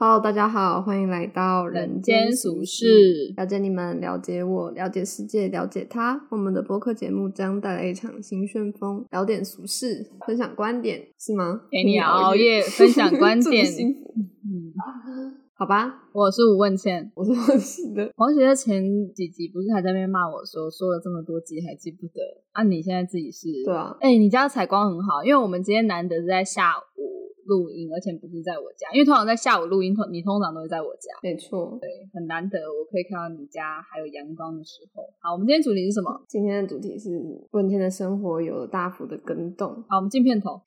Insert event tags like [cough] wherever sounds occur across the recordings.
Hello，大家好，欢迎来到人间俗事，了解你们，了解我，了解世界，了解他。我们的播客节目将带来一场新旋风，聊点俗事，分享观点，是吗？陪你熬夜，分享观 [laughs] 点。嗯，[laughs] 好吧，我是吴问倩，我是王喜的。[laughs] 王喜在前几集不是还在那边骂我说，说了这么多集还记不得？啊，你现在自己是？对啊。哎，你家的采光很好，因为我们今天难得是在下午。录音，而且不是在我家，因为通常在下午录音，通你通常都会在我家。没错，对，很难得我可以看到你家还有阳光的时候。好，我们今天主题是什么？今天的主题是问天的生活有了大幅的更动。好，我们进片头。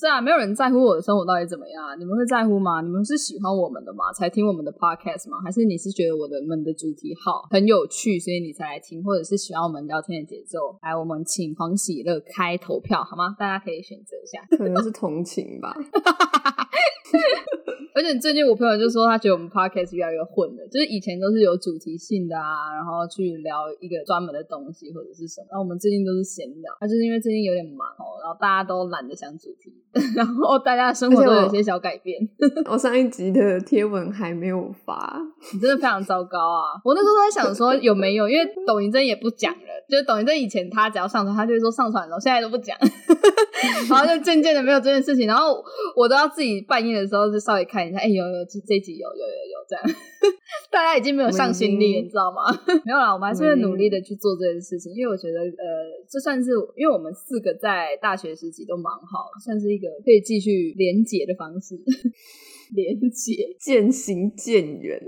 是啊，没有人在乎我的生活到底怎么样啊？你们会在乎吗？你们是喜欢我们的吗？才听我们的 podcast 吗？还是你是觉得我的们的主题好，很有趣，所以你才来听？或者是喜欢我们聊天的节奏？来，我们请黄喜乐开投票好吗？大家可以选择一下，可能是同情吧。[laughs] [laughs] 而且最近我朋友就说，他觉得我们 podcast 越来越混了，就是以前都是有主题性的啊，然后去聊一个专门的东西或者是什么，然后我们最近都是闲聊。那就是因为最近有点忙哦，然后大家都懒得想主题，[laughs] 然后大家的生活都有些小改变。[laughs] 我上一集的贴文还没有发，你真的非常糟糕啊！我那时候在想说有没有，因为抖音真也不讲了，就是抖音真以前他只要上传，他就会说上传了，现在都不讲，[laughs] 然后就渐渐的没有这件事情，然后我都要自己半夜的时候就稍微看。一下，哎，有有这这集有有有有这样，[laughs] 大家已经没有上心力，你知道吗？[laughs] 没有啦，我们还是会努力的去做这件事情，因为我觉得，呃，这算是因为我们四个在大学时期都蛮好，算是一个可以继续连结的方式，连结渐行渐远。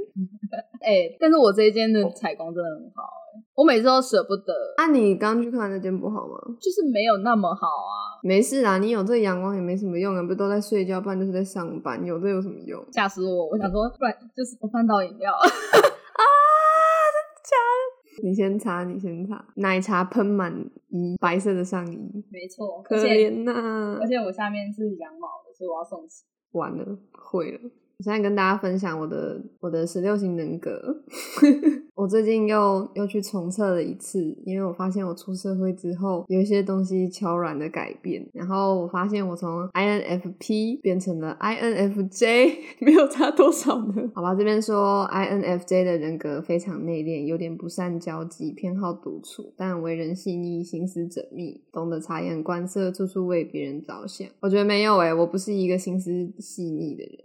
哎，但是我这一间的采光真的很好。我每次都舍不得。那你刚去看那间不好吗？就是没有那么好啊。没事啊，你有这阳光也没什么用啊，不都在睡觉，不然就是在上班，有这有什么用？吓死我！我想说，不然就是我翻到饮料 [laughs] 啊！真的假的？你先擦，你先擦，奶茶喷满衣，白色的上衣，没错，可怜呐。而且我下面是羊毛的，所以我要送洗。完了，毁了。现在跟大家分享我的我的十六型人格。[laughs] 我最近又又去重测了一次，因为我发现我出社会之后有一些东西悄然的改变。然后我发现我从 INFP 变成了 INFJ，[laughs] 没有差多少呢。好吧，这边说 INFJ 的人格非常内敛，有点不善交际，偏好独处，但为人细腻，心思缜密，懂得察言观色，处处为别人着想。我觉得没有诶，我不是一个心思细腻的人。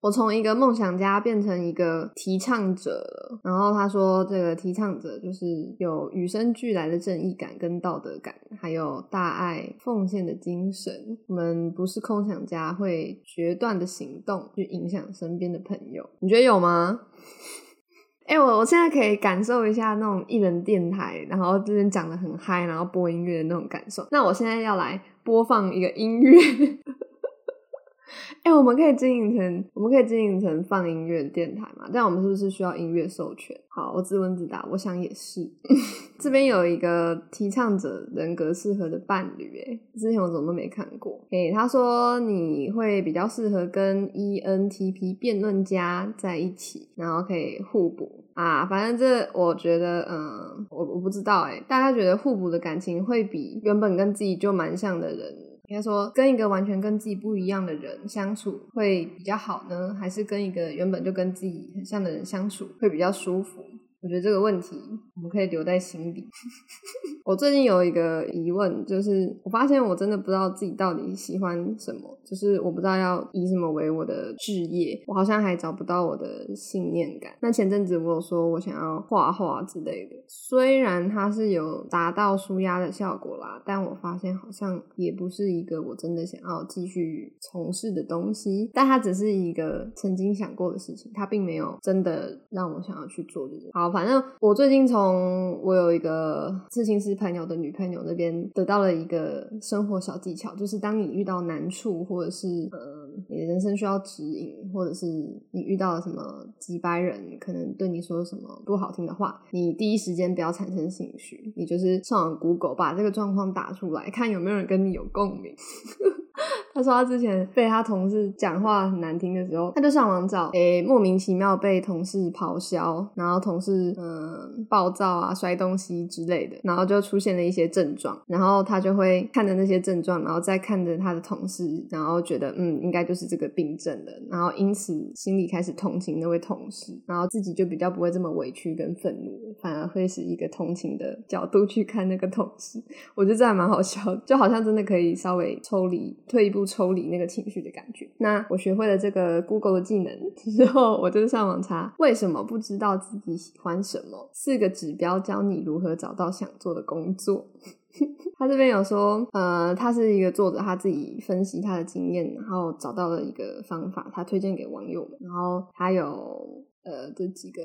我从一个梦想家变成一个提倡者。然后他说，这个提倡者就是有与生俱来的正义感跟道德感，还有大爱奉献的精神。我们不是空想家，会决断的行动去影响身边的朋友。你觉得有吗？[laughs] 哎，我我现在可以感受一下那种艺人电台，然后这边讲的很嗨，然后播音乐的那种感受。那我现在要来播放一个音乐。[laughs] 哎，我们可以经营成，我们可以经营成放音乐电台嘛？但我们是不是需要音乐授权？好，我自问自答，我想也是。[laughs] 这边有一个提倡者人格适合的伴侣，哎，之前我怎么都没看过。哎，他说你会比较适合跟 ENTP 辩论家在一起，然后可以互补啊。反正这我觉得，嗯，我我不知道，哎，大家觉得互补的感情会比原本跟自己就蛮像的人。应该说，跟一个完全跟自己不一样的人相处会比较好呢，还是跟一个原本就跟自己很像的人相处会比较舒服？我觉得这个问题我们可以留在心底。[laughs] 我最近有一个疑问，就是我发现我真的不知道自己到底喜欢什么。就是我不知道要以什么为我的职业，我好像还找不到我的信念感。那前阵子我有说我想要画画之类的，虽然它是有达到舒压的效果啦，但我发现好像也不是一个我真的想要继续从事的东西。但它只是一个曾经想过的事情，它并没有真的让我想要去做这个。好，反正我最近从我有一个刺青师朋友的女朋友那边得到了一个生活小技巧，就是当你遇到难处或或者是呃，你的人生需要指引，或者是你遇到了什么几百人可能对你说什么不好听的话，你第一时间不要产生兴趣，你就是上网 Google 把这个状况打出来，看有没有人跟你有共鸣。[laughs] 他说他之前被他同事讲话很难听的时候，他就上网找，诶、莫名其妙被同事咆哮，然后同事嗯暴躁啊、摔东西之类的，然后就出现了一些症状，然后他就会看着那些症状，然后再看着他的同事，然后觉得嗯应该就是这个病症的，然后因此心里开始同情那位同事，然后自己就比较不会这么委屈跟愤怒，反而会是一个同情的角度去看那个同事。我觉得这还蛮好笑，就好像真的可以稍微抽离、退一步抽离那个情绪的感觉。那我学会了这个 Google 的技能之后，我就上网查为什么不知道自己喜欢什么，四个指标教你如何找到想做的工作。[laughs] 他这边有说，呃，他是一个作者，他自己分析他的经验，然后找到了一个方法，他推荐给网友们。然后他有呃这几个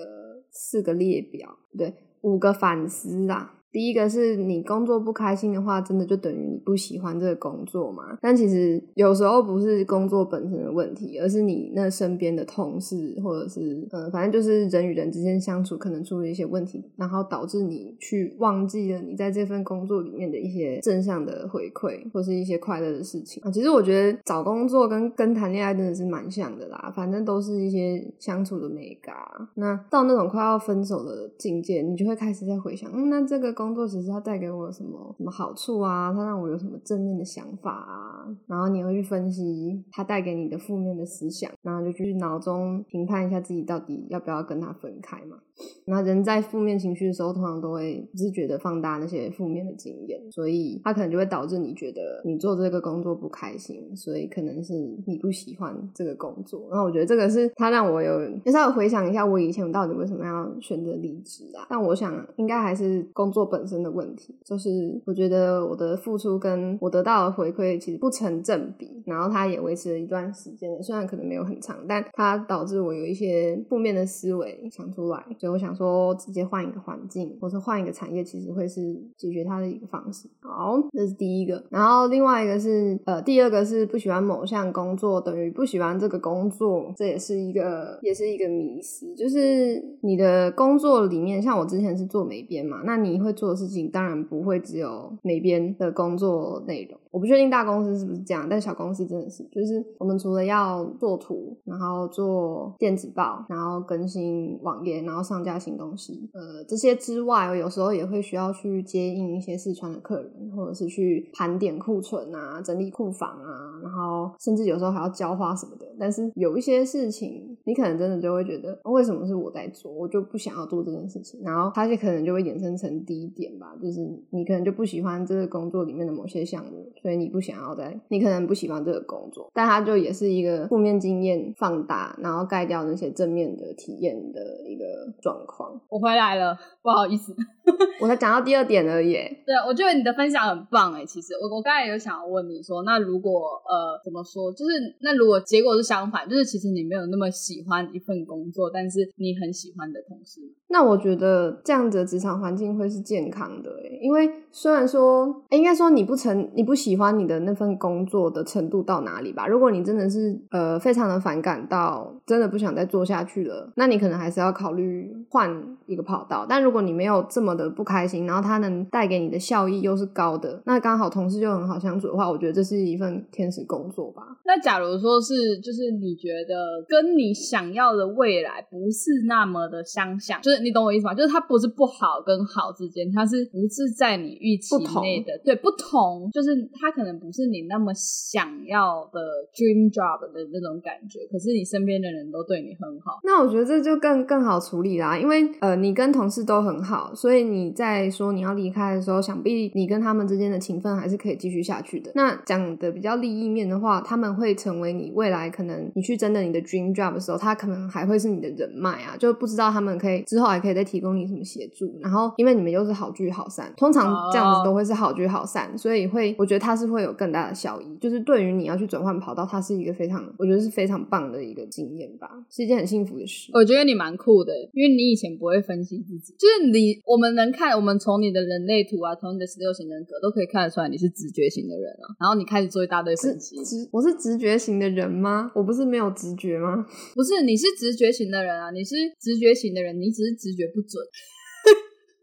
四个列表，对，五个反思啊。第一个是你工作不开心的话，真的就等于你不喜欢这个工作嘛？但其实有时候不是工作本身的问题，而是你那身边的同事或者是呃，反正就是人与人之间相处可能出了一些问题，然后导致你去忘记了你在这份工作里面的一些正向的回馈或是一些快乐的事情啊。其实我觉得找工作跟跟谈恋爱真的是蛮像的啦，反正都是一些相处的美感。那到那种快要分手的境界，你就会开始在回想，嗯，那这个工工作其实它带给我什么什么好处啊？它让我有什么正面的想法啊？然后你会去分析它带给你的负面的思想，然后就去脑中评判一下自己到底要不要跟他分开嘛。那人在负面情绪的时候，通常都会自觉的放大那些负面的经验，所以它可能就会导致你觉得你做这个工作不开心，所以可能是你不喜欢这个工作。然后我觉得这个是它让我有，就稍微回想一下我以前到底为什么要选择离职啊？但我想应该还是工作本身的问题，就是我觉得我的付出跟我得到的回馈其实不成正比，然后它也维持了一段时间，虽然可能没有很长，但它导致我有一些负面的思维想出来。所以我想说，直接换一个环境，或是换一个产业，其实会是解决它的一个方式。好，这是第一个。然后另外一个是，呃，第二个是不喜欢某项工作，等于不喜欢这个工作，这也是一个，也是一个迷思。就是你的工作里面，像我之前是做美编嘛，那你会做的事情，当然不会只有美编的工作内容。我不确定大公司是不是这样，但小公司真的是，就是我们除了要做图，然后做电子报，然后更新网页，然后上架新东西，呃，这些之外，有时候也会需要去接应一些四川的客人，或者是去盘点库存啊，整理库房啊，然后甚至有时候还要浇花什么的。但是有一些事情，你可能真的就会觉得，为什么是我在做，我就不想要做这件事情，然后它就可能就会衍生成第一点吧，就是你可能就不喜欢这个工作里面的某些项目，所以你不想要在，你可能不喜欢这个工作，但它就也是一个负面经验放大，然后盖掉那些正面的体验的一个状况。我回来了，不好意思。[laughs] 我才讲到第二点而已。对，我觉得你的分享很棒哎。其实我我刚才有想要问你说，那如果呃怎么说，就是那如果结果是相反，就是其实你没有那么喜欢一份工作，但是你很喜欢的同事，那我觉得这样子的职场环境会是健康的哎，因为虽然说，应该说你不成你不喜欢你的那份工作的程度到哪里吧？如果你真的是呃非常的反感到真的不想再做下去了，那你可能还是要考虑换一个跑道。但如果你没有这么的不开心，然后它能带给你的效益又是高的，那刚好同事就很好相处的话，我觉得这是一份天使工作吧。那假如说是，就是你觉得跟你想要的未来不是那么的相像，就是你懂我意思吗？就是它不是不好跟好之间，它是不是在你预期内的？对，不同，就是它可能不是你那么想要的 dream job 的那种感觉，可是你身边的人都对你很好。那我觉得这就更更好处理啦，因为呃，你跟同事都很好，所以你在说你要离开的时候，想必你跟他们之间的情分还是可以继续下去的。那讲的比较利益面的话，他们会成为你未来可能你去真的你的 dream job 的时候，他可能还会是你的人脉啊，就不知道他们可以之后还可以再提供你什么协助。然后因为你们又是好聚好散，通常这样子都会是好聚好散，所以会我觉得它是会有更大的效益。就是对于你要去转换跑道，它是一个非常我觉得是非常棒的一个经验吧，是一件很幸福的事。我觉得你蛮酷的，因为你以前不会分析自己，就是你我们能看，我们从你的人类图啊，从你的十六型人格都可以看得出来你是直觉型的人啊。然后你开始做一大堆分析，直我是直觉型的人吗？我不是没有直觉吗？不是，你是直觉型的人啊，你是直觉型的人，你只是直觉不准。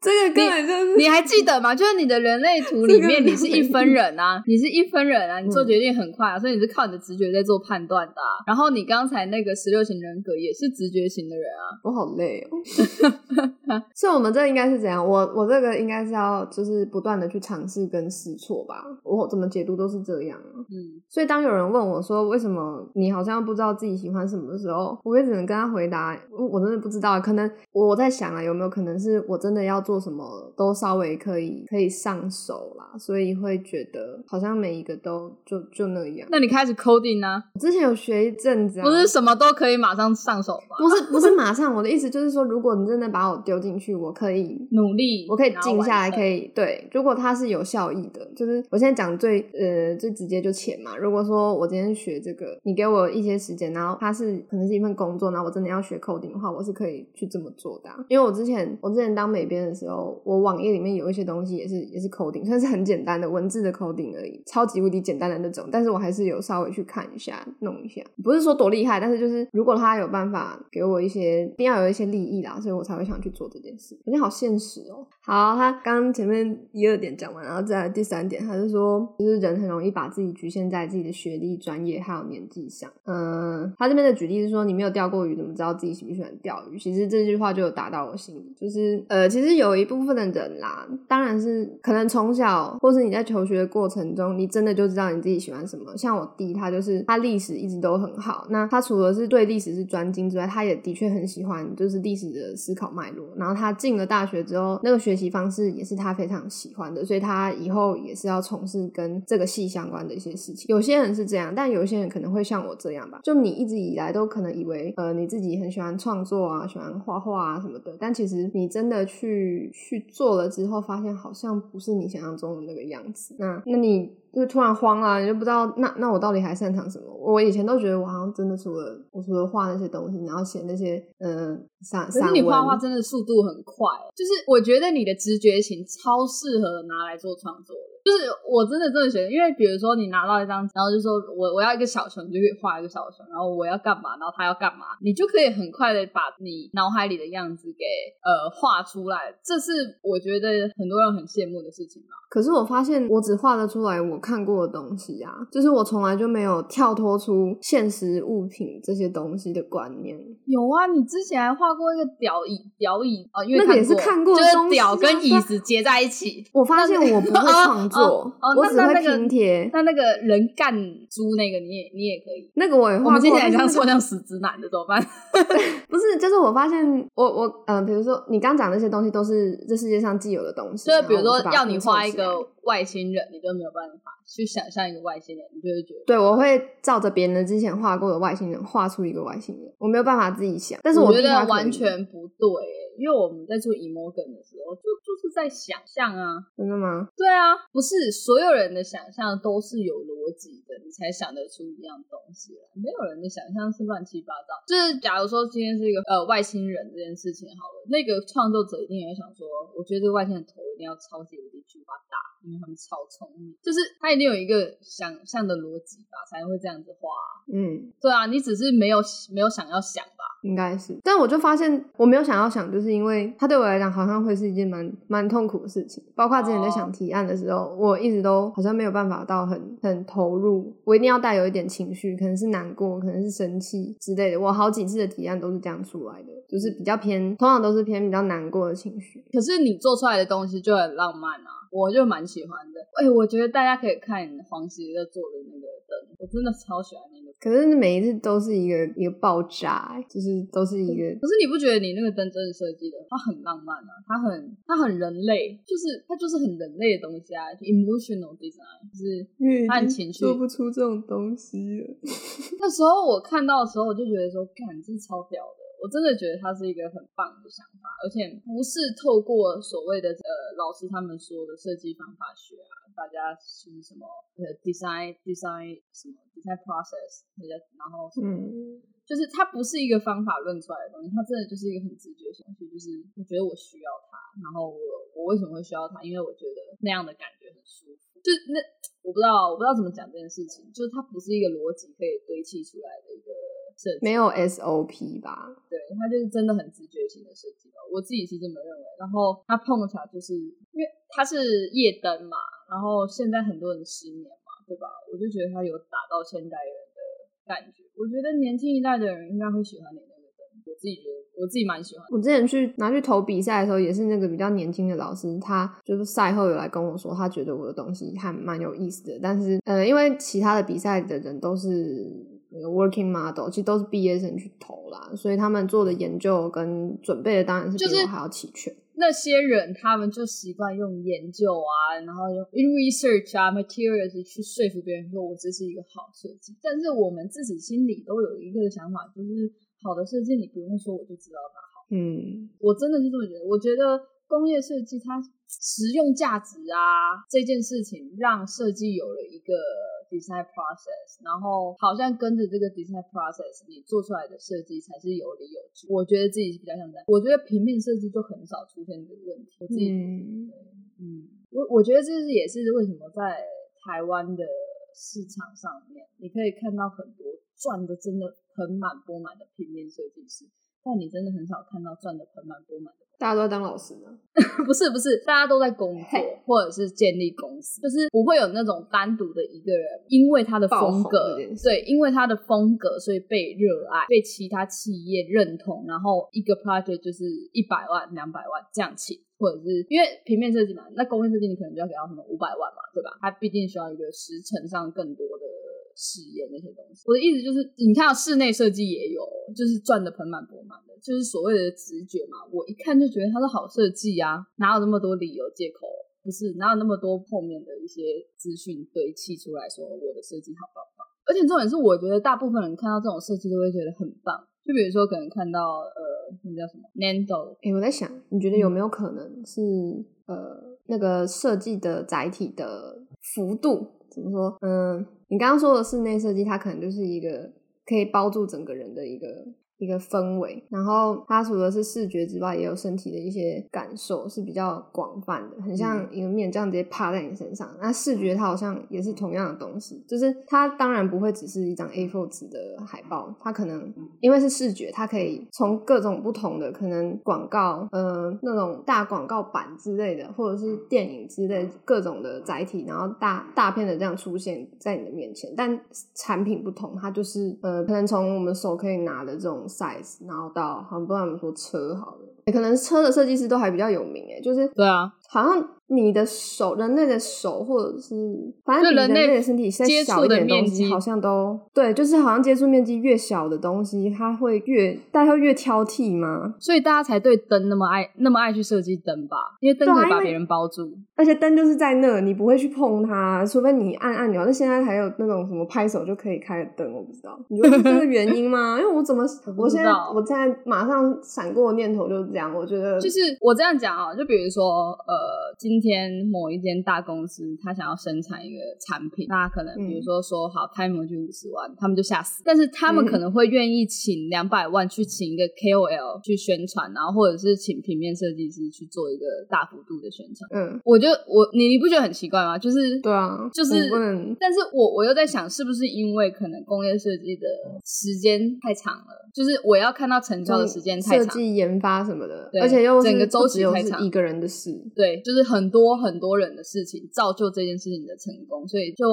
这个根本就是你还记得吗？就是你的人类图里面，你是一分人啊，你是一分人啊，你做决定很快啊，所以你是靠你的直觉在做判断的。然后你刚才那个十六型人格也是直觉型的人啊，我好累哦。[laughs] 所以我们这应该是怎样？我我这个应该是要就是不断的去尝试跟试错吧。我怎么解读都是这样啊。嗯，所以当有人问我说为什么你好像不知道自己喜欢什么的时候，我也只能跟他回答，我真的不知道。可能我在想啊，有没有可能是我真的要做什么都稍微可以可以上手啦，所以会觉得好像每一个都就就那样。那你开始 coding 呢？之前有学一阵子，不是什么都可以马上上手吗？不是不是马上，我的意思就是说，如果你真的把我丢进去，我可以努力，我可以静下来，可以对。如果它是有效益的，就是我现在讲最呃最直接就钱嘛。如果说我今天学这个，你给我一些时间，然后它是可能是一份工作，然后我真的要学 coding 的话，我是可以去这么做的。因为我之前我之前当美编的时候，我网页里面有一些东西也是也是 coding，[laughs] 算是很简单的文字的 coding 而已，超级无敌简单的那种。但是我还是有稍微去看一下，弄一下，不是说多厉害，但是就是如果他有办法给我一些，一定要有一些利益啦，所以我才会想去做这件事。有点好现实哦。好，他刚前面一二点讲完，然后再来第三点，他是说，就是人很容易把自己局限在自己的学历、专业还有年纪上。嗯，他这边的举例是说，你没有钓过鱼，怎么知道自己喜不喜欢钓鱼？其实这句话就有打到我心里，就是呃，其实有有一部分的人啦，当然是可能从小或是你在求学的过程中，你真的就知道你自己喜欢什么。像我弟，他就是他历史一直都很好，那他除了是对历史是专精之外，他也的确很喜欢就是历史的思考脉络。然后他进了大学之后，那个学习方式也是他非常喜欢的，所以他以后也是要从事跟这个系相关的一些事情。有些人是这样，但有些人可能会像我这样吧，就你一直以来都可能以为呃你自己很喜欢创作啊，喜欢画画啊什么的，但其实你真的去去做了之后，发现好像不是你想象中的那个样子。那那你。就突然慌了，你就不知道那那我到底还擅长什么？我以前都觉得我好像真的除了我除了画那些东西，然后写那些嗯散可是你画画真的速度很快，就是我觉得你的直觉型超适合拿来做创作的。就是我真的真的觉得，因为比如说你拿到一张，然后就说我我要一个小熊，你就可以画一个小熊，然后我要干嘛，然后他要干嘛，你就可以很快的把你脑海里的样子给呃画出来。这是我觉得很多人很羡慕的事情吧。可是我发现我只画得出来我看过的东西啊，就是我从来就没有跳脱出现实物品这些东西的观念。有啊，你之前还画过一个屌椅，屌椅啊，因为那个也是看过，就是屌跟椅子接在一起。我发现我不会 [laughs] 创。做，我只会拼贴。那那个人干猪那个，你也你也可以。那个我也画过。我们听起来像说像死直男的怎么办？[laughs] 不是，就是我发现，我我嗯，比如说你刚讲那些东西，都是这世界上既有的东西。就是比如说要你画一个外星人，你就没有办法去想象一个外星人，你就会觉得。对，我会照着别人之前画过的外星人画出一个外星人，我没有办法自己想。但是我觉得完全不对。因为我们在做 emotion 的时候，就就是在想象啊，真的吗？对啊，不是所有人的想象都是有逻辑的，你才想得出一样东西来。没有人的想象是乱七八糟。就是假如说今天是一个呃外星人这件事情好了，那个创作者一定会想说，我觉得这个外星人头一定要超级无敌巨大，因为他们超聪明，就是他一定有一个想象的逻辑吧，才会这样子画。嗯，对啊，你只是没有没有想要想吧。应该是，但我就发现我没有想要想，就是因为它对我来讲好像会是一件蛮蛮痛苦的事情。包括之前在想提案的时候，我一直都好像没有办法到很很投入，我一定要带有一点情绪，可能是难过，可能是生气之类的。我好几次的提案都是这样出来的，就是比较偏，通常都是偏比较难过的情绪。可是你做出来的东西就很浪漫啊，我就蛮喜欢的。哎，我觉得大家可以看黄喜在做的那个灯，我真的超喜欢那个。可是每一次都是一个一个爆炸，就是都是一个。可是你不觉得你那个灯真的设计的，它很浪漫啊，它很它很人类，就是它就是很人类的东西啊，emotional design，就是它很情绪。做不出这种东西。[laughs] 那时候我看到的时候，我就觉得说，干，这是超屌的。我真的觉得它是一个很棒的想法，而且不是透过所谓的呃老师他们说的设计方法学啊，大家是什么呃 design design 什么 design process，然后嗯，就是它不是一个方法论出来的东西，它真的就是一个很直觉性东西，就是我觉得我需要它，然后我我为什么会需要它？因为我觉得那样的感觉很舒服，就那我不知道我不知道怎么讲这件事情，就是它不是一个逻辑可以堆砌出来的一个。没有 SOP 吧？对，它就是真的很直觉性的设计吧，我自己是这么认为。然后它碰巧就是因为它是夜灯嘛，然后现在很多人失眠嘛，对吧？我就觉得他有打到现代人的感觉。我觉得年轻一代的人应该会喜欢你那个灯，我自己觉得我自己蛮喜欢。我之前去拿去投比赛的时候，也是那个比较年轻的老师，他就是赛后有来跟我说，他觉得我的东西还蛮有意思的。但是，呃，因为其他的比赛的人都是那个 working model，其实都是毕业生去投啦，所以他们做的研究跟准备的当然是比我还要齐全。那些人他们就习惯用研究啊，然后用 in research 啊 materials 去说服别人说我这是一个好设计，但是我们自己心里都有一个想法，就是好的设计你不用说我就知道它好。嗯，我真的是这么觉得，我觉得工业设计它实用价值啊这件事情，让设计有了一个 design process，然后好像跟着这个 design process，你做出来的设计才是有理有据。我觉得自己比较像这样，我觉得平面设计就很少出现这个问题。我自己嗯嗯，我我觉得这是也是为什么在台湾的市场上面，你可以看到很多赚的真的盆满钵满的平面设计师，但你真的很少看到赚的盆满钵满的。大家都在当老师呢。[laughs] 不是不是，大家都在工作或者是建立公司，就是不会有那种单独的一个人，因为他的风格对，因为他的风格，所以被热爱，被其他企业认同，然后一个 project 就是一百万、两百万这样起。或者是因为平面设计嘛，那工业设计你可能就要给到什么五百万嘛，对吧？它毕竟需要一个时程上更多的试验那些东西。我的意思就是，你看到室内设计也有，就是赚的盆满钵满的，就是所谓的直觉嘛。我一看就觉得它是好设计啊，哪有那么多理由借口？不是，哪有那么多后面的一些资讯堆砌出来说我的设计好棒棒？而且重点是，我觉得大部分人看到这种设计都会觉得很棒。就比如说，可能看到呃，那叫什么 Nando，哎、我在想，你觉得有没有可能是、呃那个设计的载体的幅度怎么说？嗯，你刚刚说的室内设计，它可能就是一个可以包住整个人的一个一个氛围，然后它除了是视觉之外，也有身体的一些感受是比较广泛的，很像一个面这样直接趴在你身上。那视觉它好像也是同样的东西，就是它当然不会只是一张 A4 纸的海报，它可能因为是视觉，它可以从各种不同的可能广告，呃，那种大广告板之类的，或者是电影之类各种的载体，然后大大片的这样出现在你的面前，但产品不同，它就是呃，可能从我们手可以拿的这种 size，然后到好像不知道我们说车好了，欸可能车的设计师都还比较有名诶，就是对啊，好像你的手，人类的手，或者是反正比人类类的身体再接触的点东西，面积好像都对，就是好像接触面积越小的东西，它会越大家会越挑剔吗？所以大家才对灯那么爱那么爱去设计灯吧？因为灯可以把别人包住。而且灯就是在那，你不会去碰它，除非你按按钮。那现在还有那种什么拍手就可以开的灯，我不知道，你觉得是这个原因吗？[laughs] 因为我怎么，我现在我现在马上闪过的念头就是这样，我觉得就是我这样讲啊，就比如说，呃，今天某一间大公司，他想要生产一个产品，那可能嗯比如说说好开模具五十万，他们就吓死，但是他们嗯可能会愿意请两百万去请一个 KOL 去宣传，然后或者是请平面设计师去做一个大幅度的宣传。嗯，我就我你你不觉得很奇怪吗？就是对啊，就是我不能但是我我又在想，是不是因为可能工业设计的时间太长了，就是我要看到成效的时间太长设，计研发什么而且又整个周只有太长是一个人的事，对，就是很多很多人的事情造就这件事情的成功，所以就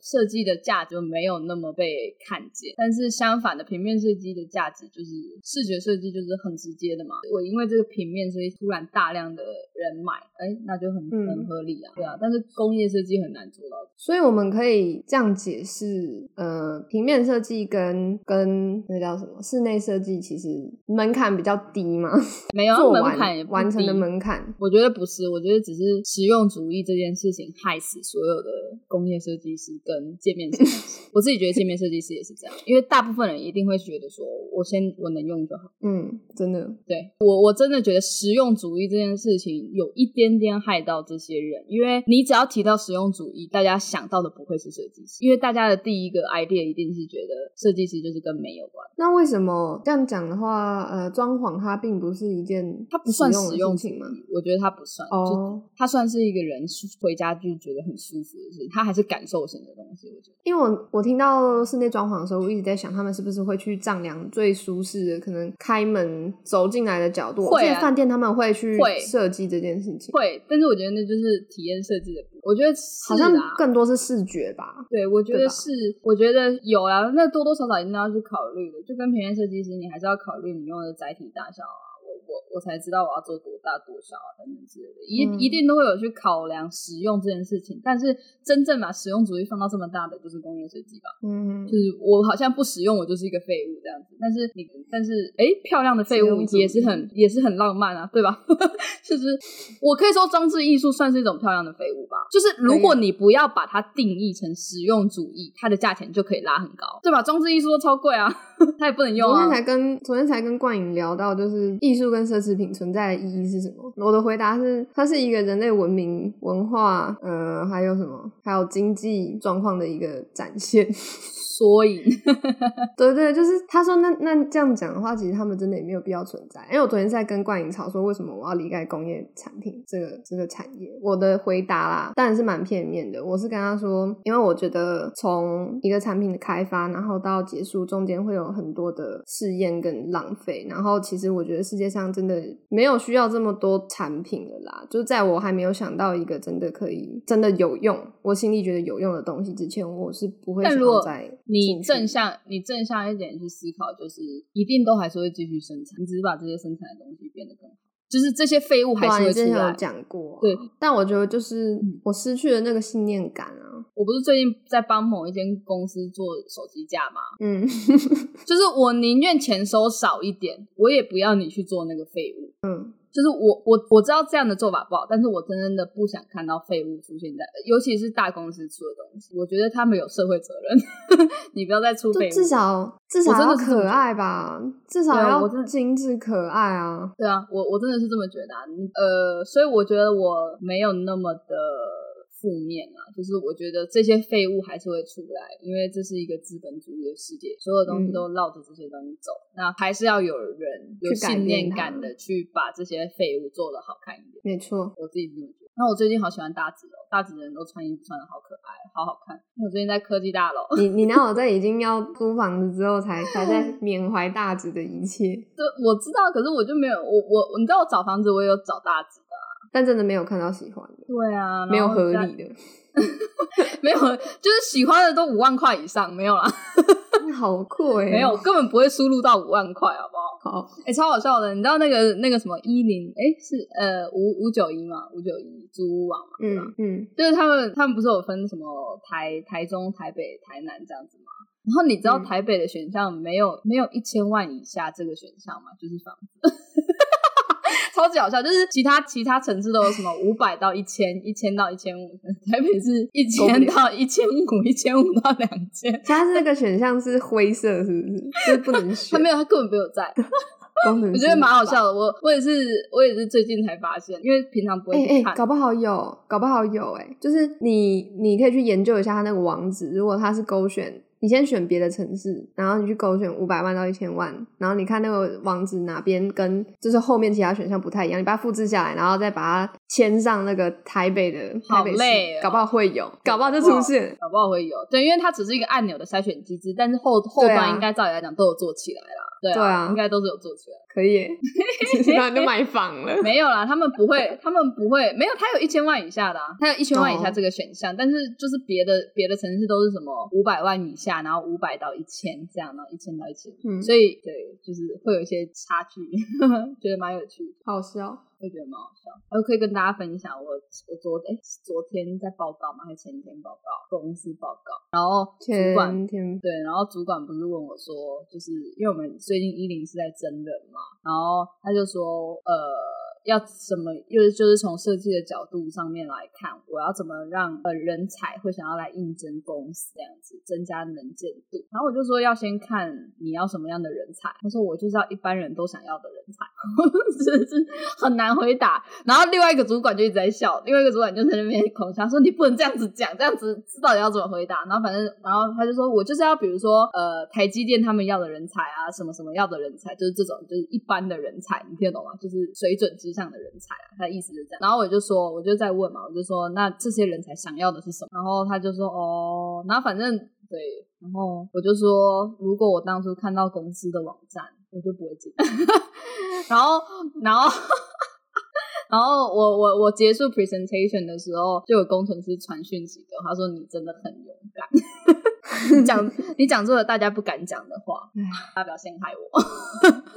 设计的价值没有那么被看见。但是相反的，平面设计的价值就是视觉设计就是很直接的嘛。我因为这个平面，所以突然大量的人买，哎，那就很嗯很合理啊，对啊。但是工业设计很难做到。所以我们可以这样解释，呃，平面设计跟跟那叫什么室内设计，其实门槛比较低嘛，[laughs] 没有门槛完完成的低门槛，我觉得不是，我觉得只是实用主义这件事情害死所有的工业设计师跟界面设计师。[laughs] 我自己觉得界面设计师也是这样，因为大部分人一定会觉得说，我先我能用就好。嗯，真的，对我我真的觉得实用主义这件事情有一点点害到这些人，因为你只要提到实用主义，大家想到的不会是设计师，因为大家的第一个 idea 一定是觉得设计师就是跟美有关。那为什么这样讲的话，呃，装潢它并不是一件它不算实用的实用主义事情吗？，我觉得它不算。哦哦，它算是一个人回家就觉得很舒服的事，它还是感受型的东西，我觉得。因为我我听到室内装潢的时候，我一直在想，他们是不是会去丈量最舒适的，可能开门走进来的角度。会饭店他们会去设计这件事情，会，但是我觉得那就是体验设计的部分，我觉得是好像更多是视觉吧。对，我觉得是，我觉得有啊，那多多少少一定要去考虑的。就跟平面设计师，你还是要考虑你用的载体大小啊，我我才知道我要做多大多少啊等等之类的，一、嗯一定都会有去考量使用这件事情。但是真正把实用主义放到这么大的，就是工业设计吧。嗯就，是我好像不使用，我就是一个废物这样子。但是你，但是哎，漂亮的废物也是很也是很浪漫啊，对吧？[laughs] 就是我可以说装置艺术算是一种漂亮的废物吧。就是如果你不要把它定义成实用主义，它的价钱就可以拉很高，对吧？装置艺术都超贵啊，[laughs] 它也不能用啊。昨天才跟昨天才跟冠颖聊到，就是艺术跟奢侈品存在的意义是什么？我的回答是，它是一个人类文明、文化，呃，还有什么，还有经济状况的一个展现。缩影，[laughs] 对对，就是他说那那这样讲的话，其实他们真的也没有必要存在。因为我昨天在跟冠颖吵说，为什么我要离开工业产品这个这个产业？我的回答啦，当然是蛮片面的。我是跟他说，因为我觉得从一个产品的开发，然后到结束中间会有很多的试验跟浪费。然后其实我觉得世界上真的没有需要这么多产品了啦。就在我还没有想到一个真的可以真的有用，我心里觉得有用的东西之前，我是不会想但如果要再你正向，你正向一点去思考，就是一定都还是会继续生产，你只是把这些生产的东西变得更好，就是这些废物还是会之前有。讲过、啊，对，但我觉得就是嗯我失去了那个信念感啊，我不是最近在帮某一间公司做手机架吗？嗯 [laughs] 就是我宁愿钱收少一点，我也不要你去做那个废物。嗯，就是我我我知道这样的做法不好，但是我真正的不想看到废物出现在，尤其是大公司出的东西，我觉得他们有社会责任，[laughs] 你不要再出废物。至少至少要可爱吧，至少要精致可爱啊，对啊，我我真的是这么觉得、啊。呃，所以我觉得我没有那么的负面啊，就是我觉得这些废物还是会出来，因为这是一个资本主义的世界，所有东西嗯都绕着这些东西走。那还是要有人有信念感的去把这些废物做得好看一点。没错，我自己是这么觉得。那我最近好喜欢大紫哦，大紫的人都穿衣服穿的好可爱，好好看。因为我最近在科技大楼，[laughs] 你你那我在已经要租房子之后才才在 [laughs] 缅怀大紫的一切，对，我知道，可是我就没有，我我你知道我找房子，我也有找大直的啊。但真的没有看到喜欢的，对啊，没有合理的，[laughs] 没有，就是喜欢的都五万块以上，没有啦，[laughs] 好酷哎、没有，根本不会输入到五万块，好不好？好，哎、超好笑的，你知道那个那个什么一零，哎，是呃五五九一嘛，五九一租屋网嘛，嗯嗯，就是他们他们不是有分什么台台中、台北、台南这样子吗？然后你知道嗯台北的选项没有、没有一千万以下这个选项吗？就是房子。[laughs] 超级好笑，就是其他其他城市都有什么五百到一千，一千到一千五，台北是一千到一千五，一千五到两千。[laughs] 它是那个选项是灰色，是不是？[laughs] 就是不能选，它没有，它根本没有在，我觉得蛮好笑的。我我也是我也是最近才发现，因为平常不会看。搞不好有，搞不好有、哎，就是你你可以去研究一下它那个网址，如果它是勾选，你先选别的城市，然后你去勾选五百万到一千万，然后你看那个网址哪边跟就是后面其他选项不太一样，你把它复制下来，然后再把它签上那个台北的台好北市，累哦搞不好会有，搞不好就出现。搞不好会有，对，因为它只是一个按钮的筛选机制，但是后后端应该照理来讲都有做起来啦，对对啊应该都是有做起来。可以耶，[laughs] 然后就买房了。没有啦，他们不会，他们不会，没有，他有一千万以下的啊，他有一千万以下哦这个选项，但是就是别的别的城市都是什么五百万以下，然后五百到一千这样，然后一千到一千，嗯所以对，就是会有一些差距，[laughs] 觉得蛮有趣。好笑，会觉得蛮好笑，我可以跟大家分享我我昨哎、昨天在报告嘛，还是前天报告？公司报告，然后主管对，然后主管不是问我说，就是因为我们最近一零是在真人嘛，然后他就说，呃，要怎么，就是就是从设计的角度上面来看，我要怎么让呃人才会想要来应征公司这样子，增加能见度。然后我就说要先看你要什么样的人才，他说我就是要一般人都想要的人才，[laughs] 真的是很难回答。然后另外一个主管就一直在笑，另外一个主管就在那边口腔说你不能这样子讲，这样子知道你要怎么回答？然后反正然后他就说我就是要比如说呃台积电他们要的人才啊，什么什么要的人才，就是这种就是一般的人才，你听得懂吗？就是水准之职场的人才啊，他的意思是这样。然后我就说，我就在问嘛，我就说，那这些人才想要的是什么？然后他就说，哦，然后反正对，然后我就说，如果我当初看到公司的网站，我就不会进。[laughs] 然后，然后。[laughs] 然后我我我结束 presentation 的时候，就有工程师传讯息给我，他说你真的很勇敢，[laughs] 讲你讲出了大家不敢讲的话，[laughs] 他不要陷害我，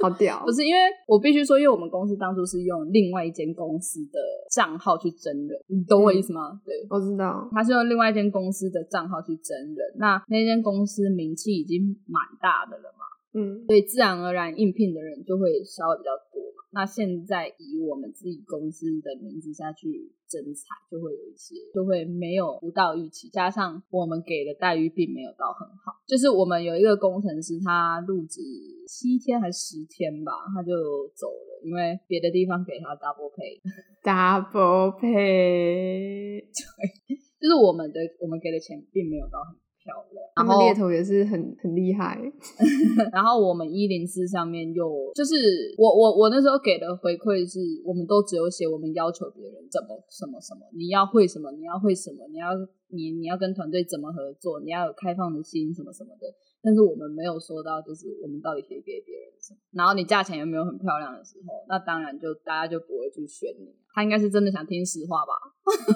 [laughs] 好屌！不是因为我必须说，因为我们公司当初是用另外一间公司的账号去征人，你懂我意思吗？对，我知道，他是用另外一间公司的账号去征人，那那间公司名气已经蛮大的了嘛，嗯，所以自然而然应聘的人就会稍微比较多。那现在以我们自己公司的名字下去征才，就会有一些就会没有不到预期，加上我们给的待遇并没有到很好。就是我们有一个工程师，他入职七天还是十天吧，他就走了，因为别的地方给他 double pay，double pay，[laughs] 对，[laughs] 就是我们的我们给的钱并没有到很。漂亮，他们猎头也是很很厉害。[laughs] 然后我们一零四上面又就是我我我那时候给的回馈是，我们都只有写我们要求别人怎么什么什么，你要会什么，你要会什么，你要你你要跟团队怎么合作，你要有开放的心什么什么的。但是我们没有说到，就是我们到底可以给别人什么。然后你价钱又没有很漂亮的时候，那当然就大家就不会去选你。他应该是真的想听实话吧？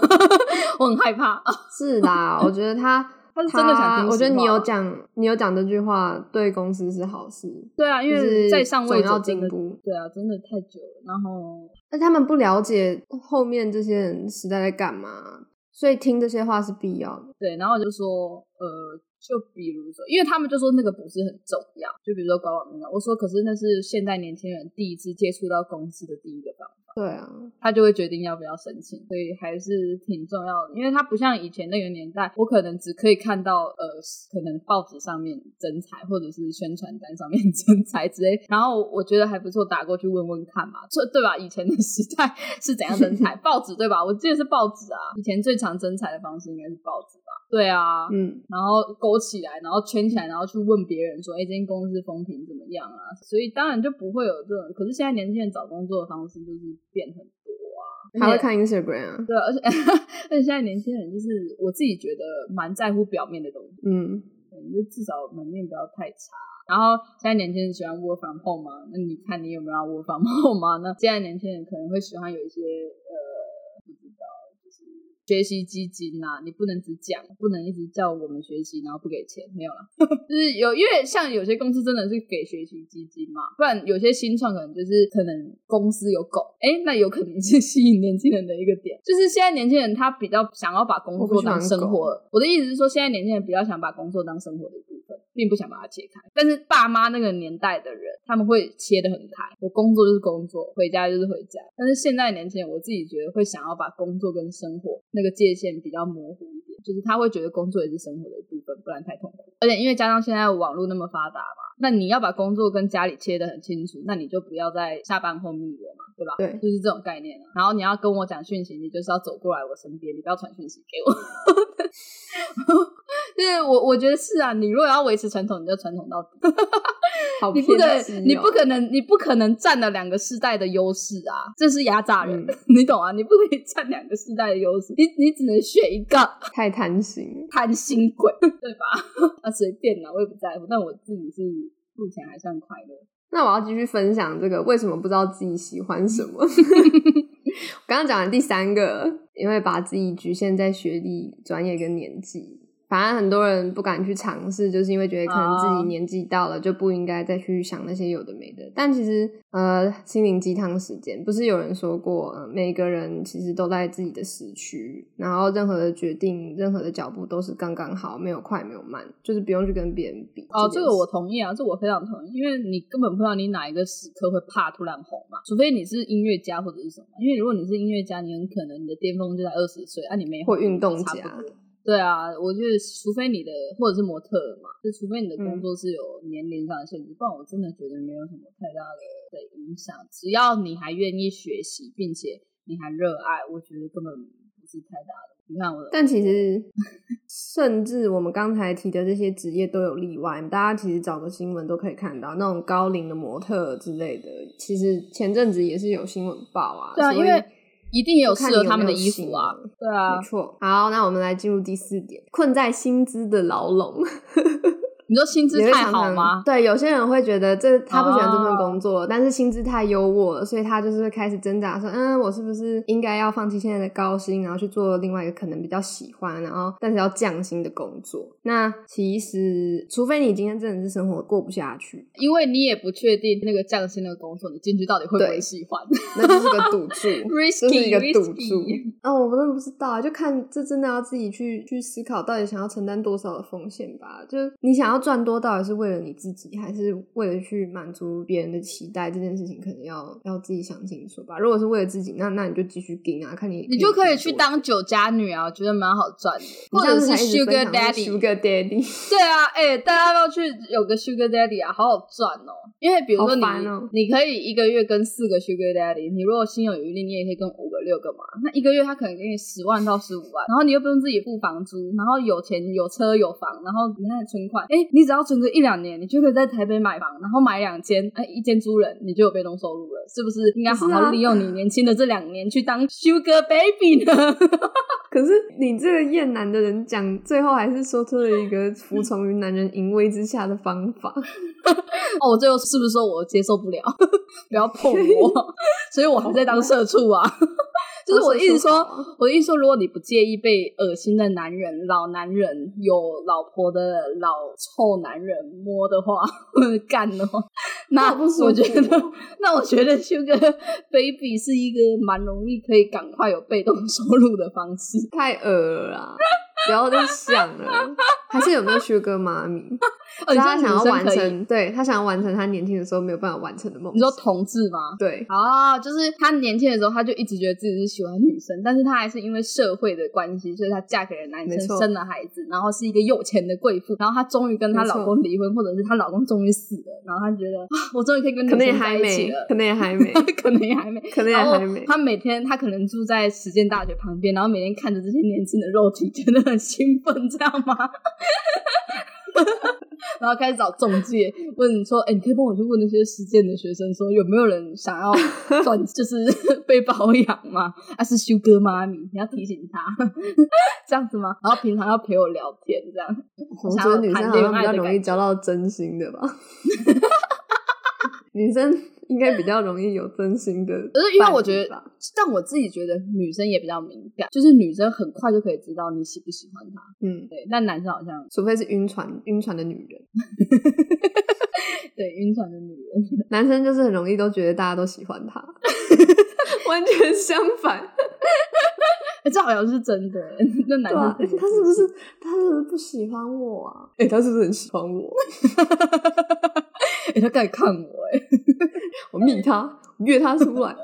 [laughs] 我很害怕。是啦，我觉得他。他是真的想听我觉得你有讲，你有讲这句话，对公司是好事。对啊，因为在上位要进步。对啊，真的太久了。然后，那他们不了解后面这些人时代在干嘛，所以听这些话是必要的。对，然后就说，呃，就比如说，因为他们就说那个不是很重要。就比如说管网面我说，可是那是现代年轻人第一次接触到公司的第一个方法。对啊，他就会决定要不要申请，所以还是挺重要的。因为他不像以前那个年代，我可能只可以看到呃，可能报纸上面征才，或者是宣传单上面 [laughs] 征才之类。然后我觉得还不错，打过去问问看嘛，这对吧？以前的时代 [laughs] 是怎样征才？[laughs] 报纸对吧？我记得是报纸啊。以前最常征才的方式应该是报纸吧？对啊，嗯，然后勾起来，然后圈起来，然后去问别人说，哎，这间公司风评怎么样啊？所以当然就不会有这种。可是现在年轻人找工作的方式就是变很多啊，还会看 Instagram 啊。对，而且而且现在年轻人就是我自己觉得蛮在乎表面的东西，嗯，就至少门面不要太差。然后现在年轻人喜欢 work from home 吗？那你看你有没有 work from [laughs] home 吗？那现在年轻人可能会喜欢有一些呃。学习基金呐，你不能只讲，不能一直叫我们学习，然后不给钱，没有了。[laughs] 就是有，因为像有些公司真的是给学习基金嘛，不然有些新创可能就是可能公司有狗，哎，那有可能是吸引年轻人的一个点。就是现在年轻人他比较想要把工作当生活，我的意思是说，现在年轻人比较想把工作当生活的一部分，并不想把它切开。但是爸妈那个年代的人，他们会切得很开，我工作就是工作，回家就是回家。但是现在年轻人，我自己觉得会想要把工作跟生活。那个界限比较模糊一点，就是他会觉得工作也是生活的一部分，不然太痛苦。而且因为加上现在网络那么发达嘛，那你要把工作跟家里切得很清楚，那你就不要在下班后密我嘛，对吧？对，就是这种概念啊。然后你要跟我讲讯息，你就是要走过来我身边，你不要传讯息给我。[laughs] 就是我，我觉得是啊。你如果要维持传统，你就传统到底。好，你不可，你不可能，你不可能占了两个世代的优势啊！这是压榨人，[laughs] 你懂啊？你不可以占两个世代的优势，你你只能选一个。太贪心，贪心鬼，[laughs] 对吧？[laughs] 啊，随便啦，我也不在乎。但我自己是目前还算快乐。那我要继续分享这个为什么不知道自己喜欢什么。[laughs] 我刚刚讲完第三个，因为把自己局限在学历、专业跟年纪。反正很多人不敢去尝试，就是因为觉得可能自己年纪到了就不应该再去想那些有的没的。但其实，呃，心灵鸡汤时间不是有人说过，每个人其实都在自己的时区，然后任何的决定、任何的脚步都是刚刚好，没有快，没有慢，就是不用去跟别人比。哦，这个我同意啊，这我非常同意，因为你根本不知道你哪一个时刻会怕突然红嘛，除非你是音乐家或者是什么。因为如果你是音乐家，你很可能你的巅峰就在二十岁啊，你没或运动家。对啊，我觉得除非你的或者是模特嘛，就除非你的工作是有年龄上的限制，不然我真的觉得没有什么太大的的影响。只要你还愿意学习，并且你还热爱，我觉得根本不是太大的。你看我的，但其实，甚至我们刚才提的这些职业都有例外。大家其实找个新闻都可以看到，那种高龄的模特之类的，其实前阵子也是有新闻报啊。对啊，因为一定也有适合他们的衣服啊。对啊没，错。好，那我们来进入第四点，困在薪资的牢笼。你说薪资太好吗？对，有些人会觉得这他不喜欢这份哦工作，但是薪资太优渥了，所以他就是会开始挣扎说，嗯，我是不是应该要放弃现在的高薪，然后去做另外一个可能比较喜欢，然后但是要降薪的工作？那其实，除非你今天真的是生活过不下去，因为你也不确定那个降薪的工作，你进去到底会不会喜欢。[laughs] 那就是个赌注 Risky，[laughs] 这是一个赌注。哦，我真的不知道啊，就看这真的要自己去去思考，到底想要承担多少的风险吧。就是你想要赚多，到底是为了你自己，还是为了去满足别人的期待？这件事情可能要要自己想清楚吧。如果是为了自己，那那你就继续盯啊，看你你就可以去当酒家女啊，我觉得蛮好赚的，或者是 Sugar Daddy。Sugar [laughs] Daddy，对啊，哎、大家要去有个 Sugar Daddy 啊？好好赚哦！因为比如说你，哦你可以一个月跟四个 Sugar Daddy，你如果心有余力，你也可以跟五个、六个嘛。那一个月他可能给你十万到十五万，然后你又不用自己付房租，然后有钱有车有房，然后你看存款，哎、你只要存个一两年，你就可以在台北买房，然后买两间，哎、一间租人，你就有被动收入了，是不是？应该好好利用你年轻的这两年去当 Sugar Baby 呢？[laughs] 可是你这个厌男的人讲，最后还是说出了一个服从于男人淫威之下的方法。[laughs] 哦，我最后是不是说我接受不了？[laughs] 不要碰我，[laughs] 所以我还在当社畜啊。就是我的意思说我的意思说，如果你不介意被恶心的男人、老男人、有老婆的老臭男人摸的话，干的话，那我觉得哦，那我觉得 Sugar Baby 是一个蛮容易可以赶快有被动收入的方式。太恶了啦！不要再想了，还是有没有旭哥妈咪？[laughs] 哦，他想要完成，对他想要完成他年轻的时候没有办法完成的梦想。你说同志吗？对，啊，就是他年轻的时候，他就一直觉得自己是喜欢女生，但是他还是因为社会的关系，所以她嫁给了男生，生了孩子，然后是一个有钱的贵妇，然后她终于跟她老公离婚，或者是她老公终于死了，然后她觉得啊，我终于可以跟女可能也生在还没一起了，，可能也还没，[laughs] 可能也还没，可能也还没。她每天她可能住在实践大学旁边，然后每天看着这些年轻的肉体，觉得很兴奋，[laughs] 这样吗？然后开始找中介，问你说：“哎、你可以帮我去问那些实践的学生，说有没有人想要 [laughs] 转，就是 [laughs] 被包养吗？啊，是修哥妈咪，你要提醒他 [laughs] 这样子吗？然后平常要陪我聊天，这样。我觉得女生好像比较容易交到真心的吧。女生应该比较容易有真心的伴侣吧，可是因为我觉得，但我自己觉得女生也比较敏感，就是女生很快就可以知道你喜不喜欢她，嗯，对。但男生好像除非是晕船晕船的女人，[laughs] 对晕船的女人，[laughs] 男生就是很容易都觉得大家都喜欢他，[laughs] 完全相反。哎、这好像是真的。那男生他是不是他是不是不喜欢我啊？哎、他是不是很喜欢我？哎、他敢看我哎、我密他，我约他出来，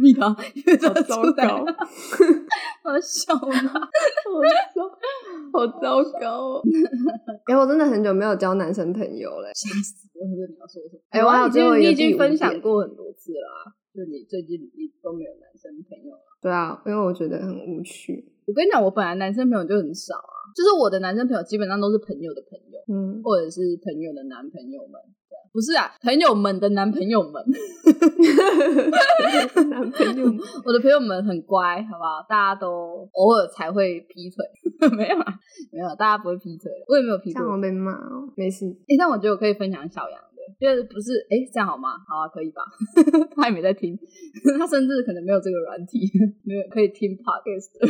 密 [laughs] 他，因为这好糟糕，[laughs] 好笑吗？[laughs] 好糟，好糟糕哦！哎、我真的很久没有交男生朋友嘞。吓死我！我要说什么？哎我最你已经分享点过很多次啦、就你最近你都没有男生朋友了。对啊，因为我觉得很无趣。我跟你讲，我本来男生朋友就很少啊，就是我的男生朋友基本上都是朋友的朋友，嗯，或者是朋友的男朋友们。对啊不是啊，朋友们的男朋友们，[laughs] 男朋友们我的朋友们很乖，好不好？大家都偶尔才会劈腿，[laughs] 没有啊，没有，大家不会劈腿，我也没有劈腿这样我被骂哦，没事。哎、但我觉得我可以分享小杨的，就是不是哎、这样好吗？好啊，可以吧？[laughs] 他也没在听，[laughs] 他甚至可能没有这个软体，[laughs] 没有可以听 podcast 的。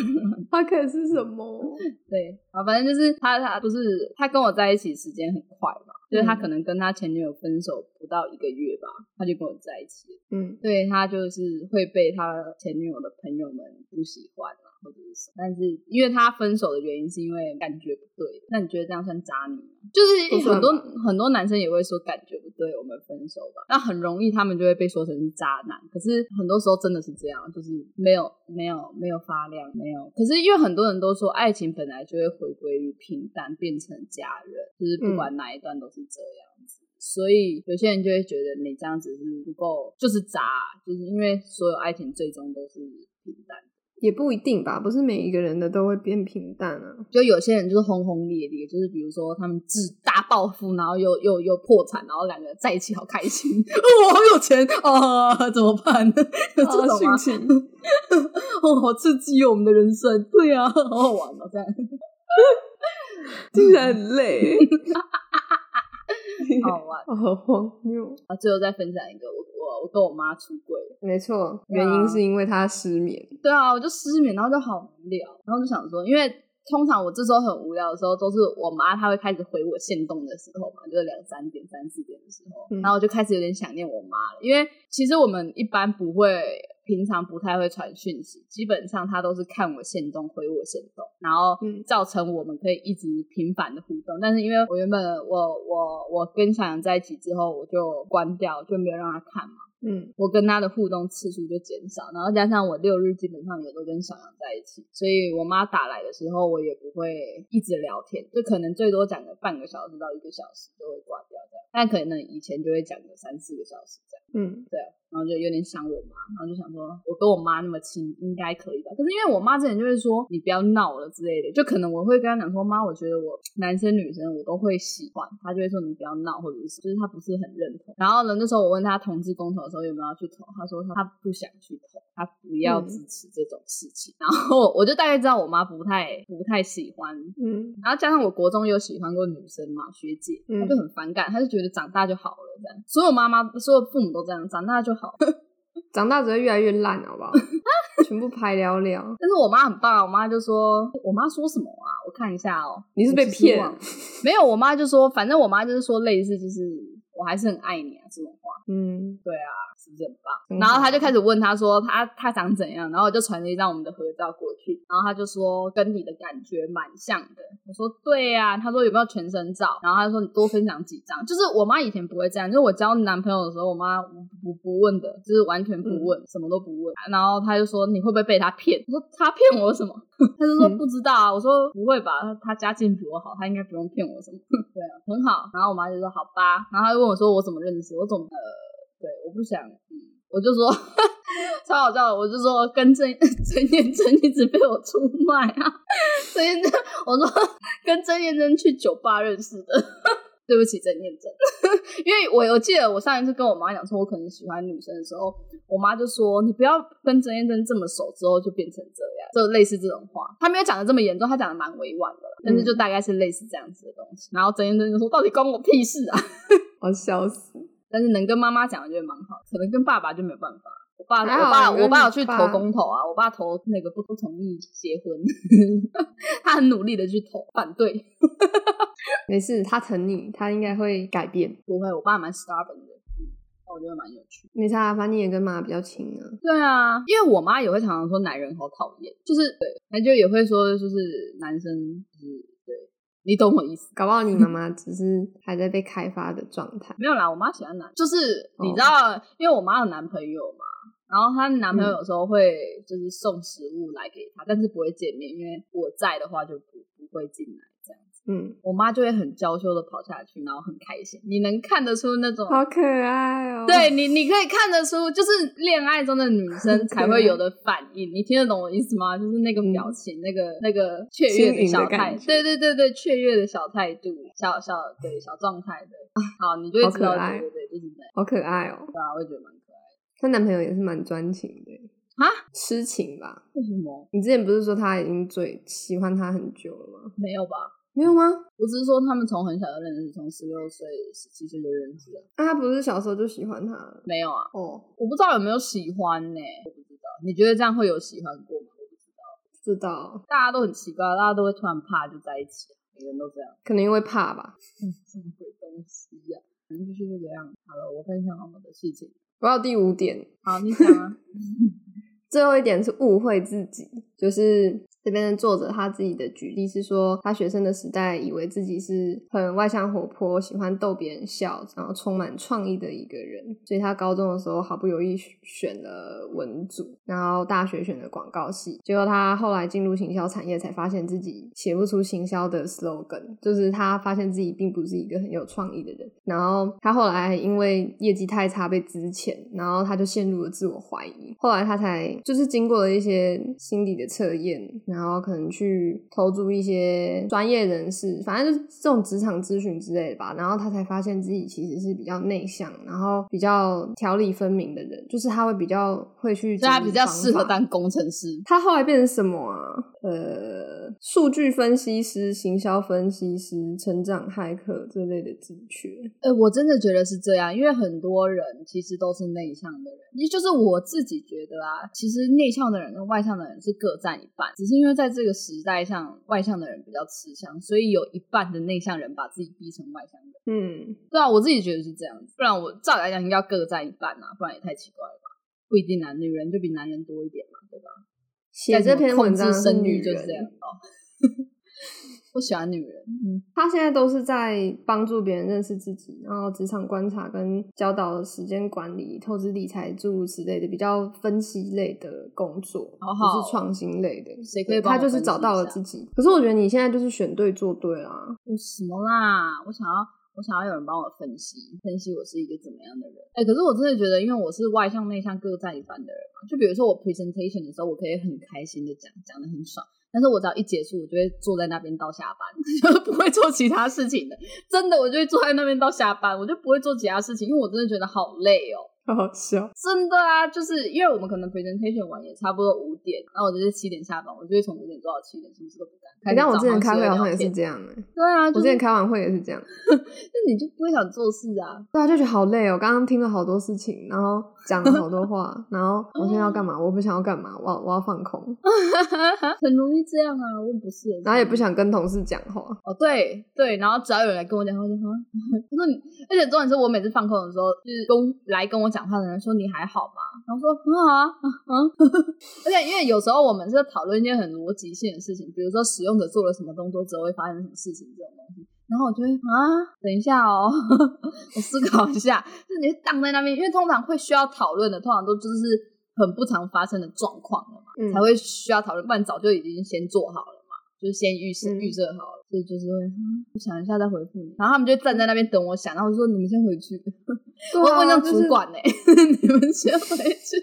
他可是什么？对，啊，反正就是他，他不是他跟我在一起时间很快嘛，就是他嗯可能跟他前女友分手不到一个月吧，他就跟我在一起了。嗯，对他就是会被他前女友的朋友们不喜欢啊，或者是什么。但是因为他分手的原因是因为感觉不对，那你觉得这样算渣女吗？就是很多很多男生也会说感觉不对，我们分手吧。那很容易他们就会被说成是渣男。可是很多时候真的是这样，就是没有没有没有发亮，没有。可是因为很多人都说爱情本来就会回归于平淡，变成家人，就是不管哪一段都是这样子。所以有些人就会觉得你这样子是不够，就是渣，就是因为所有爱情最终都是平淡。也不一定吧，不是每一个人的都会变平淡啊。就有些人就是轰轰烈烈，就是比如说他们自大暴富，然后又又又破产，然后两个在一起好开心，[laughs] 哦，好有钱啊，怎么办？[laughs] 这种殉情，[laughs] 哦，好刺激哦，我们的人生，对啊，好好玩哦，这样。听起来很累，好玩，好荒谬。啊！最后再分享一个，我跟我妈出轨，没错，原因是因为她失眠。对啊，我就失眠，然后就好无聊，然后就想说，因为通常我这时候很无聊的时候，都是我妈她会开始回我线动的时候嘛，就是两三点、三四点的时候，然后我就开始有点想念我妈了，因为其实我们一般不会。平常不太会传讯息，基本上她都是看我线动回我线动，然后造成我们可以一直频繁的互动。但是因为我原本我我我跟小杨在一起之后，我就关掉，就没有让他看嘛。嗯，我跟他的互动次数就减少，然后加上我六日基本上也都跟小杨在一起，所以我妈打来的时候，我也不会一直聊天，就可能最多讲个半个小时到一个小时就会挂掉这样。但可能以前就会讲个三四个小时这样。嗯，对啊。然后就有点想我妈，然后就想说，我跟我妈那么亲，应该可以吧？可是因为我妈之前就会说，你不要闹了之类的，就可能我会跟她讲说，妈，我觉得我男生女生我都会喜欢，她就会说你不要闹，或者是就是她不是很认同。然后呢，那时候我问她同志公投的时候有没有要去投，她说她不想去投，她不要支持这种事情。然后我就大概知道我妈不太不太喜欢，嗯，然后加上我国中有喜欢过女生嘛，学姐，她就很反感，她就觉得长大就好了这样。所有妈妈，所有父母都这样，长大就好。[laughs] 长大只会越来越烂，好不好？[laughs] 全部排聊聊。但是我妈很棒，我妈就说：“我妈说什么啊？我看一下哦。”你是被骗？没有，我妈就说：“反正我妈就是说类似，就是我还是很爱你啊这种话。”嗯，对啊。然后他就开始问他说他他长怎样，然后我就传了一张我们的合照过去，然后他就说跟你的感觉蛮像的。我说对呀，他说有没有全身照？然后他说你多分享几张。就是我妈以前不会这样，就是我交男朋友的时候，我妈不不问的，就是完全不问，什么都不问。然后他就说你会不会被他骗？我说他骗我什么？[laughs] 他就说不知道啊。我说不会吧，他家境比我好，他应该不用骗我什么。[laughs] 对啊，很好。然后我妈就说好吧。然后他就问我说我怎么认识？我怎么呃。对，我不想，嗯，我就说 [laughs] 超好笑的，我就说跟郑 [laughs] 郑燕珍一直被我出卖啊，郑燕珍，我说跟郑燕珍去酒吧认识的，[laughs] 对不起郑燕珍，因为我我记得我上一次跟我妈讲说我可能喜欢女生的时候，我妈就说你不要跟郑念真这么熟之后就变成这样，就类似这种话，她没有讲的这么严重，她讲的蛮委婉的，但是就大概是类似这样子的东西，然后郑念真就说到底关我屁事啊，我笑死。但是能跟妈妈讲，我觉得蛮好。可能跟爸爸就没有办法。我爸，我爸，我爸有去投公投啊。我爸投那个不不同意结婚，[laughs] 他很努力的去投反对。[laughs] 没事，他疼你，他应该会改变。不会，我爸蛮 stubborn 的。我觉得蛮有趣。没差，反正你也跟妈比较亲啊。对啊，因为我妈也会常常说男人好讨厌，就是对，他就也会说就是男生就是。你懂我意思，搞不好你妈妈只是还在被开发的状态。没有啦，我妈喜欢男，就是你知道，因为我妈有男朋友嘛，然后她男朋友有时候会就是送食物来给她，但是不会见面，因为我在的话就不不会进来。嗯，我妈就会很娇羞的跑下去，然后很开心。你能看得出那种好可爱哦。对你，你可以看得出，就是恋爱中的女生才会有的反应。你听得懂我意思吗？就是那个表情，那个那个雀跃的小态，对对对对，雀跃的小态度，小小对小状态的。[laughs] 好，你就会知道，对对对，就是好可爱哦。对啊，我也觉得蛮可爱。她男朋友也是蛮专情的啊，痴情吧？为什么？你之前不是说他已经最喜欢他很久了吗？没有吧？没有吗？我只是说他们从很小就认识，从十六岁、十七岁就认识了。那他不是小时候就喜欢他？没有啊。哦，我不知道有没有喜欢呢？我不知道。你觉得这样会有喜欢过吗？我不知道。知道。大家都很奇怪，大家都会突然怕就在一起，每个人都这样。可能因为怕吧。[laughs] 什么鬼东西呀？反正就是这个样。好了，我分享我的事情。我要第五点。好，你讲啊。[laughs] 最后一点是误会自己，就是。这边的作者他自己的举例是说，他学生的时代以为自己是很外向活泼，喜欢逗别人笑，然后充满创意的一个人，所以他高中的时候好不容易选了文组，然后大学选了广告系，结果他后来进入行销产业，才发现自己写不出行销的 slogan，就是他发现自己并不是一个很有创意的人，然后他后来因为业绩太差被资遣，然后他就陷入了自我怀疑，后来他才就是经过了一些心理的测验，然后可能去投注一些专业人士，反正就是这种职场咨询之类的吧，然后他才发现自己其实是比较内向，然后比较条理分明的人，就是他会比较会去，他比较适合当工程师。他后来变成什么啊？呃，数据分析师、行销分析师、成长骇客这类的职缺。呃，我真的觉得是这样，因为很多人其实都是内向的人，也就是我自己觉得啊，其实内向的人跟外向的人是各占一半，只是因为在这个时代上，外向的人比较吃香，所以有一半的内向人把自己逼成外向人。嗯，对啊，我自己觉得是这样子，不然我照理来讲应该要各占一半啊，不然也太奇怪了吧？不一定啊，女人就比男人多一点嘛，对吧？写这篇文章生育就是这样哦。[laughs] 我喜欢女人，嗯，他现在都是在帮助别人认识自己，然后职场观察跟教导时间管理、投资理财诸如此类的比较分析类的工作，不是创新类的。谁可以？他就是找到了自己。可是我觉得你现在就是选对做对啦。我什么啦？我想要，我想要有人帮我分析，分析我是一个怎么样的人。哎，可是我真的觉得，因为我是外向内向各占一半的人嘛。就比如说我 presentation 的时候，我可以很开心的讲，讲的很爽。但是我只要一结束，我就会坐在那边到下班，[laughs] 就不会做其他事情的。真的，我就会坐在那边到下班，我就不会做其他事情，因为我真的觉得好累哦。好好笑，真的啊，就是因为我们可能 presentation 完也差不多五点，然后我就是七点下班，我就会从五点做到七点，什么事都不干。你像我之前开会好像也是这样哎。对啊，我之前开完会也是这样。[laughs] 那你就不会想做事啊？对啊，就觉得好累哦。刚刚听了好多事情，然后讲了好多话，然后我现在要干嘛？我不想要干嘛？我要我要放空。[laughs] 很容易这样啊，我不是。然后也不想跟同事讲话。哦，对对，然后只要有人来跟我讲话，就说，[laughs] 他说你，而且重点是我每次放空的时候，就是跟来跟我讲话的人说你还好吗？然后说很好啊，嗯，[laughs] 而且因为有时候我们是讨论一件很逻辑性的事情，比如说使用者做了什么动作之后会发生什么事情这种东西，然后我就会啊，等一下哦，[laughs] 我思考一下，就是你荡在那边，因为通常会需要讨论的，通常都就是很不常发生的状况了嘛，才会需要讨论，不然早就已经先做好了。嘛，就是先预设预设好了，所以就是会我想一下再回复你，然后他们就站在那边等我想，然后我说你们先回去。[laughs] 我问那主管呢，[laughs] 你们先回去。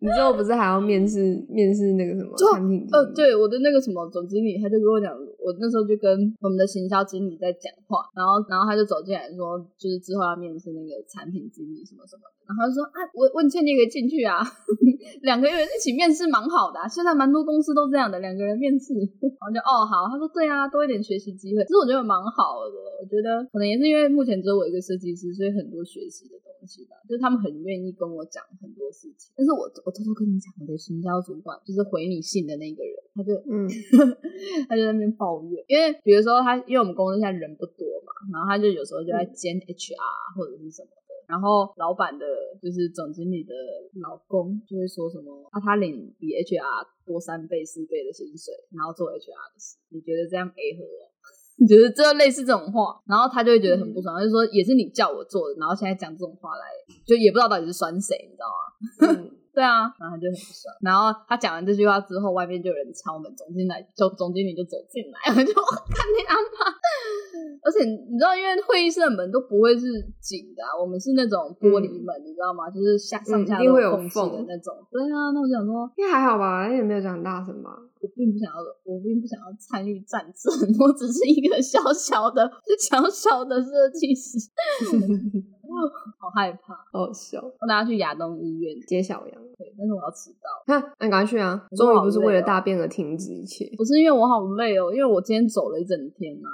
你之后不是还要面试面试那个什么产品？呃，对，我的那个什么总经理，他就跟我讲，我那时候就跟我们的行销经理在讲话，然后然后他就走进来说，就是之后要面试那个产品经理什么什么的，然后就说啊，我问倩你可以进去啊，[laughs] 两个人一起面试蛮好的，现在蛮多公司都这样的，两个人面试，[laughs] 然后就哦好，他说对啊，多一点学习机会，其实我觉得蛮好的，我觉得可能也是因为目前只有我一个设计师，所以很多学习的东西吧，就是他们很愿意跟我讲很多事情，但是我我。偷偷跟你讲，我的行销主管就是回你信的那个人，他就嗯，[laughs] 他就在那边抱怨，因为比如说他，因为我们公司现在人不多嘛，然后他就有时候就在兼 HR 或者是什么的，然后老板的就是总经理的老公就会说什么啊，他领比 HR 多三倍四倍的薪水，然后做 HR 的事，你觉得这样 A 合哦？[laughs] 你觉得这类似这种话，然后他就会觉得很不爽，就说也是你叫我做的，然后现在讲这种话来，就也不知道到底是酸谁，你知道吗？[laughs] 对啊，然后他就很不爽。然后他讲完这句话之后，外面就有人敲门，总经理就总经理就走进来，我就看你阿妈。而且你知道，因为会议室的门都不会是紧的，我们是那种玻璃门，你知道吗？就是下上下都有缝的那种。对啊，那我想说，应该还好吧，也没有讲很大声吧。我并不想要，我并不想要参与战争，[laughs] 我只是一个小小的、[laughs] 小小的设计师。[laughs] 好害怕，好笑！我拿去亚东医院接小杨，对，但是我要迟到。哈，那你赶快去啊！终于不是为了大便而停止一切，不是因为我好累哦，因为我今天走了一整天呐。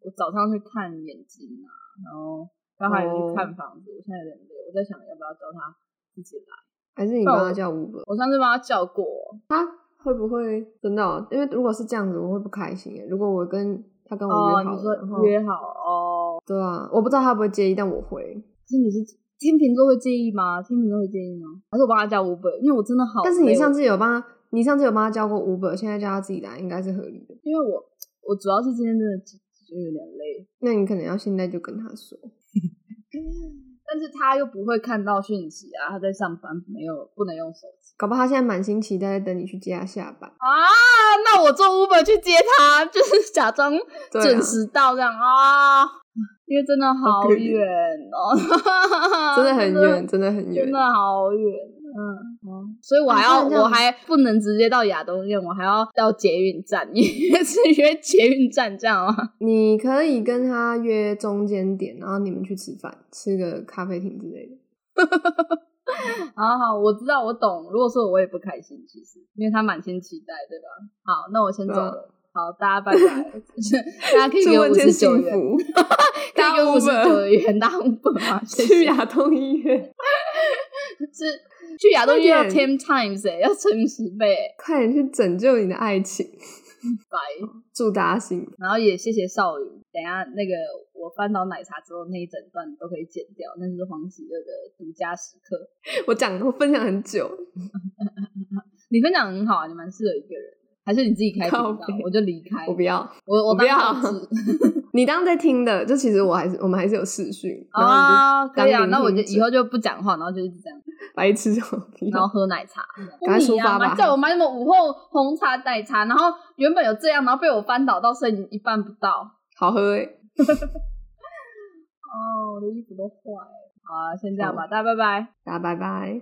我早上去看眼睛啊，然后刚还有去看房子。我现在有点累，我在想要不要叫他自己来，还是你帮他叫五本？我上次帮他叫过，他会不会真的？因为如果是这样子，我会不开心。如果我跟他跟我约好，约好哦？对啊，我不知道他不会介意，但我会。是你是天秤座会介意吗？天秤座会介意吗？还是我帮他叫五本？因为我真的好。但是你上次有帮他你上次有帮他叫过 Uber，现在叫他自己来，应该是合理的。因为我我主要是今天真的就有点累，那你可能要现在就跟他说，[laughs] 但是他又不会看到讯息啊，他在上班，没有不能用手机搞不好他现在满心期待在等你去接他下班。啊。那我坐 Uber 去接他，就是假装准时到这样啊，因为真的好远哦，真的很远，真的很远真。的好远。嗯，嗯所以我还要，我还不能直接到亚东院，我还要到捷运站，[laughs] 因为是约捷运站这样啊。你可以跟他约中间点，然后你们去吃饭，吃个咖啡厅之类的。[laughs] 好好，我知道，我懂。如果说我也不开心，其实因为他满心期待，对吧？好，那我先走了。好，大家拜拜。[laughs] 大家可以给我五十九元，幸福，可以给我五十九元打五本吗？去亚东医院，是去亚东医院要快 ten times 哎、要乘以十倍、欸，快点去拯救你的爱情，拜。祝大家幸福。然后也谢谢少宇，等下那个我翻倒奶茶之后那一整段都可以剪掉，那是黄喜乐的独家时刻。[laughs] 我讲我分享很久，[laughs] 你分享很好啊，你蛮适合一个人的，还是你自己开频道，我就离开。我不要，我我我不要你当在听的，就其实我还是我们还是有视讯，啊，你就可以啊，那我就以后就不讲话，然后就一直这样，白痴然后喝奶茶，赶快出发吧买叫我买什么午后红茶奶茶，然后原本有这样，然后被我翻倒到剩一半不到。好喝哎，[laughs] 哦，我的衣服都坏了。好啊，先这样吧，大家拜拜。大家拜拜。